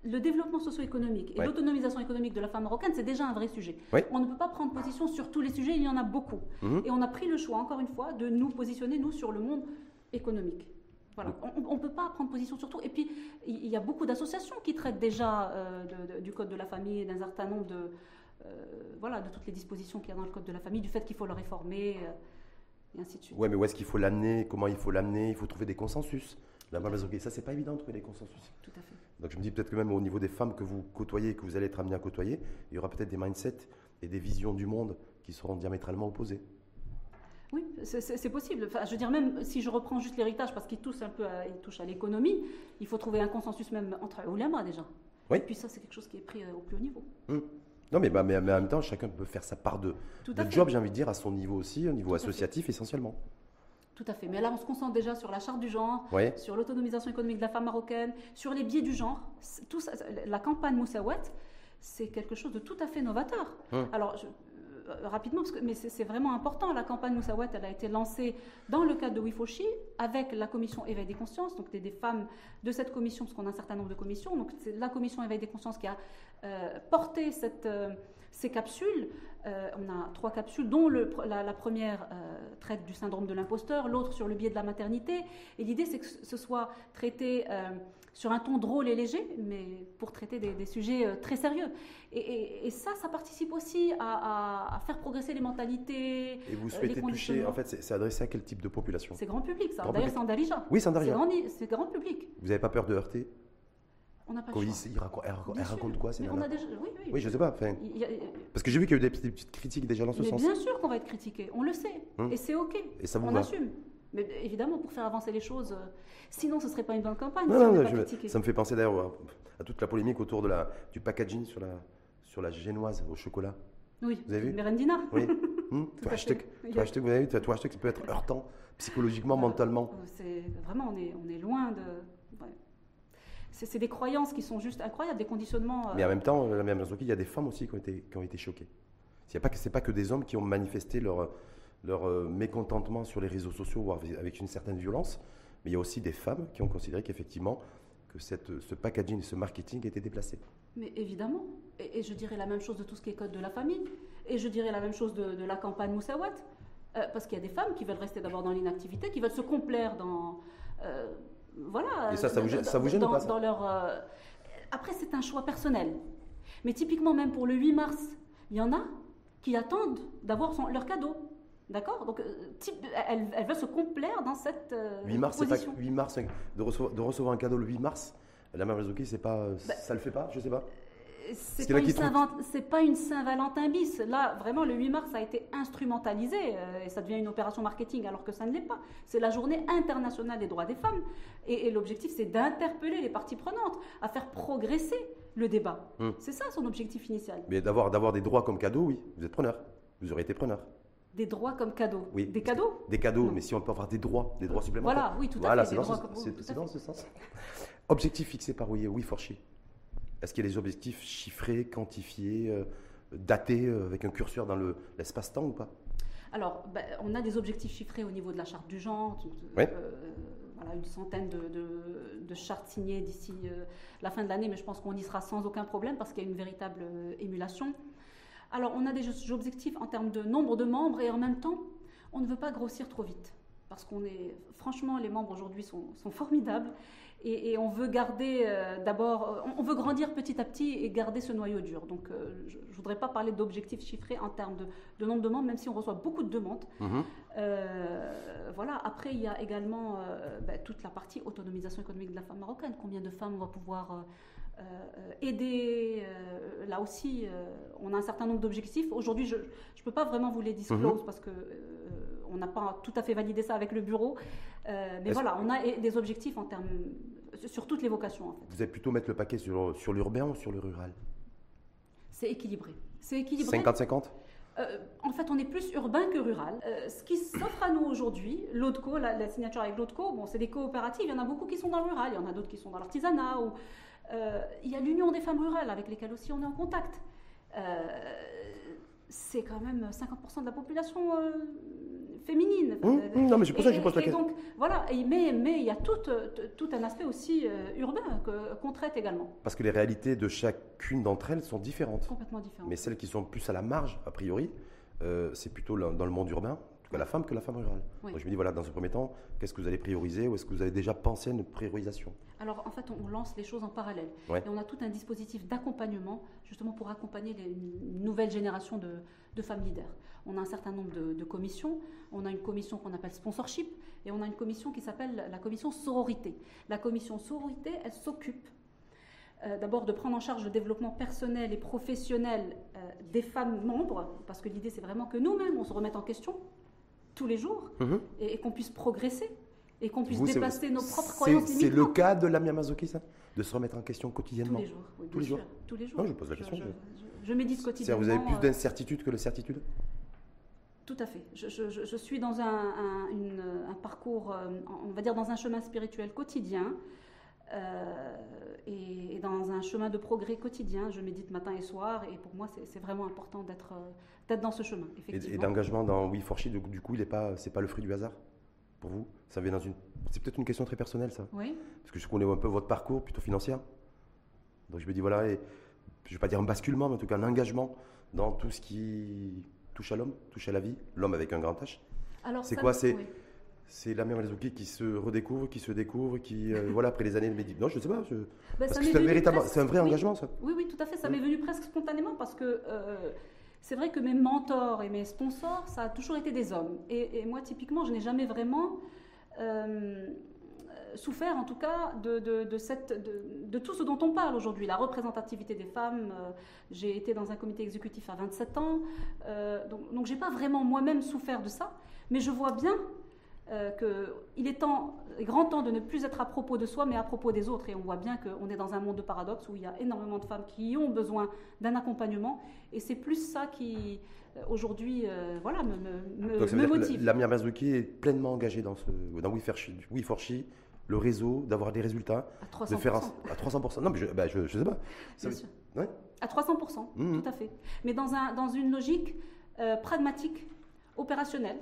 B: le développement socio-économique et
A: Ouais.
B: l'autonomisation économique de la femme marocaine, c'est déjà un vrai sujet.
A: Ouais.
B: On ne peut pas prendre position sur tous les sujets, il y en a beaucoup.
A: Mhm.
B: Et on a pris le choix, encore une fois, de nous positionner, nous, sur le monde économique. Voilà. On ne peut pas prendre position sur tout. Et puis, il il y a beaucoup d'associations qui traitent déjà euh, de- de- du Code de la famille et d'un certain nombre de, euh, voilà, de toutes les dispositions qu'il y a dans le Code de la famille, du fait qu'il faut le réformer, euh, et ainsi de suite.
A: Ouais, mais où est-ce qu'il faut l'amener Comment il faut l'amener Il faut trouver des consensus. La maman ok, ça c'est pas évident de trouver des consensus.
B: Tout à fait.
A: Donc je me dis peut-être que même au niveau des femmes que vous côtoyez, que vous allez être amené à côtoyer, il y aura peut-être des mindsets et des visions du monde qui seront diamétralement opposées.
B: Oui, c'est- possible. Enfin, je veux dire, même si je reprends juste l'héritage, parce qu'il touche un peu à, il touche à l'économie, il faut trouver un consensus même entre ulama déjà.
A: Oui.
B: Et puis ça, c'est quelque chose qui est pris euh, au plus haut niveau.
A: Non, mais, bah, mais, mais en même temps, chacun peut faire sa part de, de job, j'ai envie de dire, à son niveau aussi, au niveau
B: Tout
A: associatif essentiellement.
B: Tout à fait. Mais là, on se concentre déjà sur la charte du genre, sur l'autonomisation économique de la femme marocaine, sur les biais du genre. Tout ça, la campagne Moussawet, c'est quelque chose de tout à fait novateur.
A: Hum.
B: Alors, je- euh, rapidement, parce que, mais c'est vraiment important, la campagne Moussawet, elle a été lancée dans le cadre de Wifoshi, avec la commission Éveil des consciences, donc des, des femmes de cette commission, parce qu'on a un certain nombre de commissions. Donc, c'est la commission Éveil des consciences qui a euh, porté cette, euh, ces capsules. Euh, on a trois capsules, dont le- la, la première traite du syndrome de l'imposteur, l'autre sur le biais de la maternité. Et l'idée, c'est que ce soit traité sur un ton drôle et léger, mais pour traiter des, des sujets très sérieux. Et, et- et ça, ça participe aussi à, à- à faire progresser les mentalités.
A: Et vous souhaitez toucher, en fait, c'est adressé à quel type de population?
B: C'est grand public, ça. D'ailleurs, c'est en Darija.
A: Oui, c'est derrière.
B: grand, c'est grand public.
A: Vous n'avez pas peur de heurter?
B: On n'a pas
A: Quand
B: le
A: il,
B: choix.
A: il raconte, elle, raconte- elle quoi, ces nanas
B: déjà, oui, oui.
A: Oui, je sais pas.
B: a-
A: parce que j'ai vu qu'il y a eu des, petites critiques déjà dans ce
B: mais
A: sens.
B: bien sûr qu'on va être critiqué, on le sait,
A: Hum.
B: et c'est ok.
A: Et ça vous
B: on
A: va
B: assume. Mais évidemment, pour faire avancer les choses, euh, sinon ce serait pas une bonne campagne.
A: Non,
B: si on
A: non,
B: n'est
A: non,
B: pas
A: je-
B: critiqué.
A: ça me fait penser d'ailleurs à, toute la polémique autour de la, du packaging sur la, sur la génoise au chocolat.
B: Oui,
A: Vous avez vu
B: Merendina.
A: Oui.
B: Tout
A: Toi, hashtag, toi, hashtag, vous avez vu, toi, hashtag, ça peut être heurtant psychologiquement,
B: Voilà.
A: mentalement.
B: C'est vraiment, on est, on est loin de. ouais. C'est des croyances qui sont juste incroyables, des conditionnements. euh,
A: Mais en même temps, même il y a des femmes aussi qui ont été, qui ont été choquées. Ce n'est pas, que- c'est pas que des hommes qui ont manifesté leur, leur euh, mécontentement sur les réseaux sociaux, voire avec une certaine violence, mais il y a aussi des femmes qui ont considéré qu'effectivement, que cette, ce packaging ce marketing était déplacé.
B: Mais évidemment. Et, et je dirais la même chose de tout ce qui est code de la famille. Et je dirais la même chose de, de la campagne Moussawat. Euh, parce qu'il y a des femmes qui veulent rester d'abord dans l'inactivité, qui veulent se complaire dans. euh, voilà.
A: Et ça, ça vous gêne- ça vous gêne ou
B: dans,
A: pas, ça
B: dans leur. euh, Après, c'est un choix personnel. Mais typiquement, même pour le 8 mars, il y en a qui attendent d'avoir leur cadeau. D'accord? Donc, euh, type- elles, elles veulent se complaire dans cette. euh,
A: 8 mars, c'est pas
B: position.
A: 8 mars, de recevoir, de recevoir un cadeau le 8 mars. La mère Marzouki, c'est pas,
B: Bah,
A: ça le fait pas, je sais pas.
B: C'est pas, une Saint-Vent- c'est pas une Saint-Valentin bis. Là, vraiment, le 8 mars a été instrumentalisé euh, et ça devient une opération marketing alors que ça ne l'est pas. C'est la journée internationale des droits des femmes. Et, et l'objectif, c'est d'interpeller les parties prenantes, à faire progresser le débat.
A: Hum.
B: C'est ça son objectif initial.
A: Mais d'avoir, d'avoir des droits comme cadeau, oui, vous êtes preneur. Vous aurez été preneur.
B: Des droits comme cadeaux.
A: Oui.
B: Des cadeaux?
A: Des cadeaux,
B: Non.
A: mais si on peut avoir des droits, des droits supplémentaires.
B: Voilà, oui, tout à
A: Voilà,
B: fait.
A: c'est dans, ce, c'est- dans sens. Objectif fixé par oui, oui Forchi. Est-ce qu'il y a des objectifs chiffrés, quantifiés, euh, datés, euh, avec un curseur dans le- l'espace-temps ou pas?
B: Alors, ben, on a des objectifs chiffrés au niveau de la charte du genre,
A: Ouais.
B: euh, voilà, une centaine de, de- de chartes signées d'ici la fin de l'année, mais je pense qu'on y sera sans aucun problème parce qu'il y a une véritable émulation. Alors, on a des objectifs en termes de nombre de membres et en même temps, on ne veut pas grossir trop vite. Parce qu'on est, franchement, les membres aujourd'hui sont, sont formidables et, et on veut garder euh, d'abord, euh, on, on veut grandir petit à petit et garder ce noyau dur. Donc, euh, je ne voudrais pas parler d'objectifs chiffrés en termes de, de nombre de membres, même si on reçoit beaucoup de demandes.
A: Mhm.
B: Voilà. Après, il y a également ben, toute la partie autonomisation économique de la femme marocaine. Combien de femmes on va pouvoir euh, aider euh, Là aussi, euh, on a un certain nombre d'objectifs. Aujourd'hui, je ne peux pas vraiment vous les disclose parce que on n'a pas tout à fait validé ça avec le bureau. Euh, mais voilà, on a des objectifs en termes sur toutes les vocations. En fait.
A: Vous allez plutôt mettre le paquet sur, sur l'urbain ou sur le rural?
B: C'est équilibré. C'est équilibré.
A: 50-50
B: Euh, en fait, on est plus urbain que rural. Euh, ce qui s'offre à nous aujourd'hui, l'AUDCO, la, la signature avec l'AUDCO, bon, c'est des coopératives, il y en a beaucoup qui sont dans le rural, il y en a d'autres qui sont dans l'artisanat. Ou, euh, il y a l'Union des femmes rurales avec lesquelles aussi on est en contact. C'est quand même 50% de la population féminine.
A: Hum, hum, non, mais c'est pour ça que je pose la
B: Et
A: question.
B: donc, voilà, mais, mais il y a tout, euh, tout un aspect aussi euh, urbain qu'on traite également,
A: Parce que les réalités de chacune d'entre elles sont différentes.
B: complètement différent.
A: Mais celles qui sont plus à la marge, a priori, euh, c'est plutôt dans le monde urbain, la femme, que la femme rurale.
B: Oui.
A: Donc je me dis, voilà, dans ce premier temps, qu'est-ce que vous allez prioriser ou est-ce que vous avez déjà pensé à une priorisation?
B: Alors en fait, on, lance les choses en parallèle.
A: Ouais.
B: Et on a tout un dispositif d'accompagnement, justement pour accompagner les, une nouvelle génération de, de femmes leaders. On a un certain nombre de, de commissions. On a une commission qu'on appelle sponsorship et on a une commission qui s'appelle la commission sororité. La commission sororité, elle s'occupe euh, d'abord de prendre en charge le développement personnel et professionnel euh, des femmes membres, parce que l'idée c'est vraiment que nous-mêmes, on se remette en question tous les jours
A: Mhm.
B: et, et qu'on puisse progresser et qu'on puisse
A: Vous,
B: dépasser nos propres croyances
A: C'est le cas de Lamia Mazoki, ça De se remettre en question
B: Tous
A: quotidiennement
B: les jours, oui,
A: Tous les jours
B: Tous les jours.
A: Non, je pose la question,
B: Je,
A: je-
B: je- je médite quotidiennement.
A: vous avez plus
B: euh,
A: d'incertitude que de certitude?
B: Tout à fait. Je, suis dans un, un- une- un parcours, euh, on va dire dans un chemin spirituel quotidien euh, et, et dans un chemin de progrès quotidien. Je médite matin et soir et pour moi, c'est vraiment important d'être euh, d'être dans ce chemin,
A: Et,
B: effectivement.
A: et d'engagement dans We for She, du, coup, il est pas, c'est pas le fruit du hasard pour vous? Ça vient dans une, c'est peut-être une question très personnelle, ça,
B: Oui,
A: parce que je connais un peu votre parcours, plutôt financier. Donc je me dis voilà, et, je vais pas dire un basculement, mais en tout cas un engagement dans tout ce qui touche à l'homme, touche à la vie, l'homme avec un grand H.
B: Alors,
A: C'est quoi, c'est-
B: oui.
A: C'est la mère Mazuki qui se redécouvre, qui se découvre, qui euh, voilà après les années de méditation. Non, je sais pas. je-
B: m'est
A: c'est un véritable,
B: presque-
A: un vrai
B: oui.
A: engagement, ça.
B: Oui, oui, tout à fait. Ça
A: Oui.
B: m'est venu presque spontanément parce que euh, c'est vrai que mes mentors et mes sponsors, ça a toujours été des hommes. Et, et moi, typiquement, je n'ai jamais vraiment euh, souffert, en tout cas, de, de- de cette, de, de tout ce dont on parle aujourd'hui. La représentativité des femmes. euh, j'ai été dans un comité exécutif à 27 ans. euh, donc, donc j'ai pas vraiment moi-même souffert de ça. Mais je vois bien euh, qu'il est temps, grand temps de ne plus être à propos de soi, mais à propos des autres. Et on voit bien qu'on est dans un monde de paradoxes où il y a énormément de femmes qui ont besoin d'un accompagnement. Et c'est plus ça qui, euh, aujourd'hui, euh, voilà, me, me- me-
A: Donc ça veut
B: me
A: dire que
B: motive.
A: la, la mère Mazuki est pleinement engagée dans, ce, dans We for She, We for She, le réseau, d'avoir des résultats,
B: à 300%.
A: de faire un- à 300%. Non, mais je, bah, je, je sais pas. Ça
B: bien
A: veut-
B: sûr.
A: ouais.
B: À 300%,
A: Mhm.
B: tout à fait. Mais dans, un, dans une logique euh, pragmatique, opérationnelle,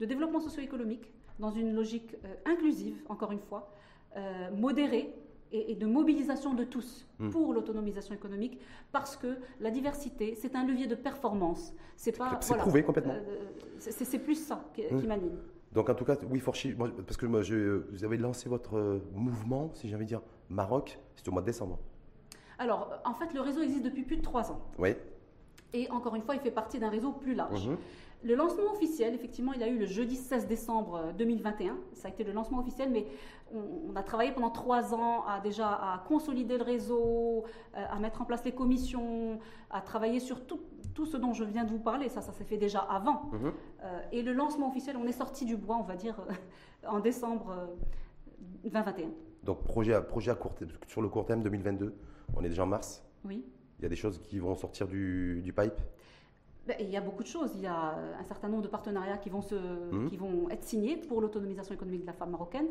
B: de développement socio-économique, dans une logique euh, inclusive, encore une fois, euh, modérée et, de mobilisation de tous
A: Mhm.
B: pour l'autonomisation économique, parce que la diversité, c'est un levier de performance. C'est pas
A: C'est
B: voilà,
A: prouvé complètement.
B: euh, c'est c'est- c'est plus ça qui, qui
A: Mhm.
B: m'anime.
A: Donc en tout cas, We for She, moi, parce que moi, je- vous avez lancé votre mouvement, si j'ai envie de dire, Maroc, c'était au mois de décembre.
B: Alors, en fait, le réseau existe depuis plus de trois ans.
A: Oui.
B: Et encore une fois, il fait partie d'un réseau plus large.
A: Mhm.
B: Le lancement officiel, effectivement, il a eu le jeudi 16 décembre euh, 2021. Ça a été le lancement officiel, mais on, on a travaillé pendant trois ans à déjà à consolider le réseau, euh, à mettre en place les commissions, à travailler sur tout, tout ce dont je viens de vous parler. Ça, ça s'est fait déjà avant.
A: Mhm.
B: Euh, et le lancement officiel, on est sorti du bois, on va dire, en décembre euh, 2021.
A: Donc projet à, projet à court terme, sur le court terme 2022, on est déjà en mars.
B: Oui.
A: Il y a des choses qui vont sortir du, du pipe?
B: Ben, il y a beaucoup de choses. Il y a euh, un certain nombre de partenariats qui vont, se,
A: Mhm.
B: qui vont être signés pour l'autonomisation économique de la femme marocaine.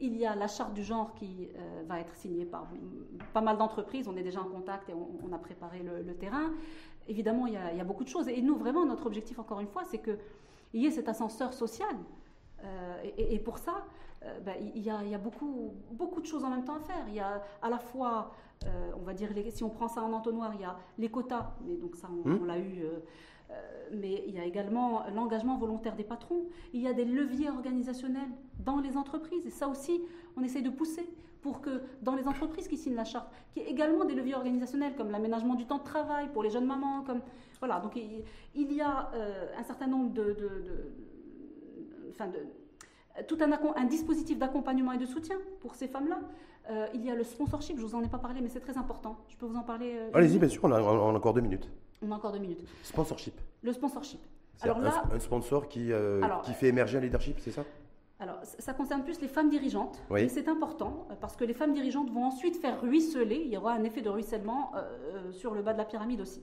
B: Il y a la charte du genre qui euh, va être signée par pas mal d'entreprises. On est déjà en contact et on, on a préparé le, le terrain. Évidemment, il y, a, il y a beaucoup de choses. Et nous, vraiment, notre objectif, encore une fois, c'est qu'il y ait cet ascenseur social. Euh, et, et pour ça, euh, ben, il, y a, il y a beaucoup, beaucoup de choses en même temps à faire. Il y a à la fois, on va dire, les- si on prend ça en entonnoir, il y a les quotas, mais donc ça, on, on l'a eu. Euh, mais il y a également l'engagement volontaire des patrons. Il y a des leviers organisationnels dans les entreprises. Et ça aussi, on essaie de pousser pour que dans les entreprises qui signent la charte, qu'il y ait également des leviers organisationnels comme l'aménagement du temps de travail pour les jeunes mamans. Comme, voilà, donc il, y a euh, un certain nombre de... de- de- enfin, de- tout un, dispositif d'accompagnement et de soutien pour ces femmes-là. Euh, il y a le sponsorship, je vous en ai pas parlé, mais c'est très important. Je peux vous en parler euh,
A: Allez-y, bien sûr, on a, on a encore deux minutes.
B: On a encore deux minutes.
A: Sponsorship.
B: Le sponsorship.
A: C'est
B: Alors
A: un,
B: là-
A: un sponsor qui, euh,
B: Alors,
A: qui fait émerger un leadership, c'est ça?
B: Alors, ça concerne plus les femmes dirigeantes,
A: Oui.
B: et c'est important euh, parce que les femmes dirigeantes vont ensuite faire ruisseler, il y aura un effet de ruissellement euh, euh, sur le bas de la pyramide aussi.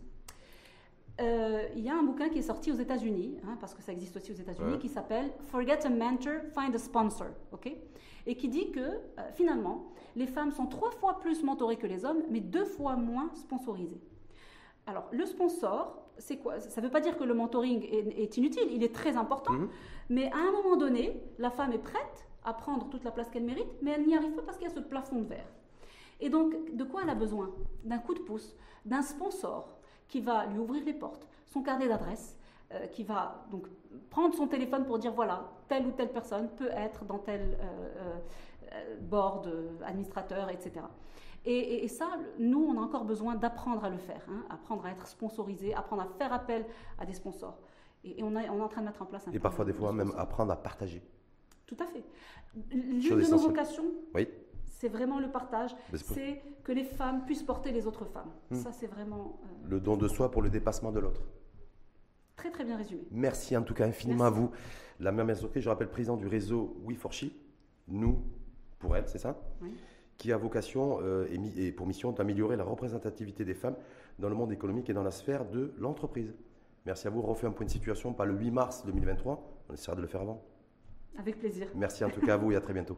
B: Euh, il y a un bouquin qui est sorti aux États-Unis, hein, parce que ça existe aussi aux États-Unis,
A: Ouais.
B: qui s'appelle Forget a mentor, find a sponsor, ok? Et qui dit que euh, finalement, les femmes sont trois fois plus mentorées que les hommes, mais deux fois moins sponsorisées. Alors, le sponsor, c'est quoi? Ça ne veut pas dire que le mentoring est, inutile, il est très important, mhm. mais à un moment donné, la femme est prête à prendre toute la place qu'elle mérite, mais elle n'y arrive pas parce qu'il y a ce plafond de verre. Et donc, de quoi elle a besoin? D'un coup de pouce, d'un sponsor qui va lui ouvrir les portes, son carnet d'adresse, euh, qui va donc prendre son téléphone pour dire voilà, telle ou telle personne peut être dans tel euh, euh, board, administrateur, etc. Et, ça, nous, on a encore besoin d'apprendre à le faire, hein, apprendre à être sponsorisé, apprendre à faire appel à des sponsors. Et, on, est en train de mettre en place un
A: Et parfois, des fois, même apprendre à partager.
B: Tout à fait. L'une de nos vocations, oui. c'est vraiment le partage. C'est que les femmes puissent porter les autres femmes. Hmm. Ça, c'est vraiment.
A: Euh, le don de soi pour le dépassement de l'autre.
B: Très, très bien résumé.
A: Merci en tout cas infiniment à vous. La mère Sophie, je rappelle, président du réseau We for She. Nous, pour elle, c'est ça? Oui qui a vocation euh, et, pour mission d'améliorer la représentativité des femmes dans le monde économique et dans la sphère de l'entreprise. Merci à vous. On refait un point de situation, pas le 8 mars 2023. On essaiera de le faire avant.
B: Avec plaisir.
A: Merci en tout cas à vous et à très bientôt.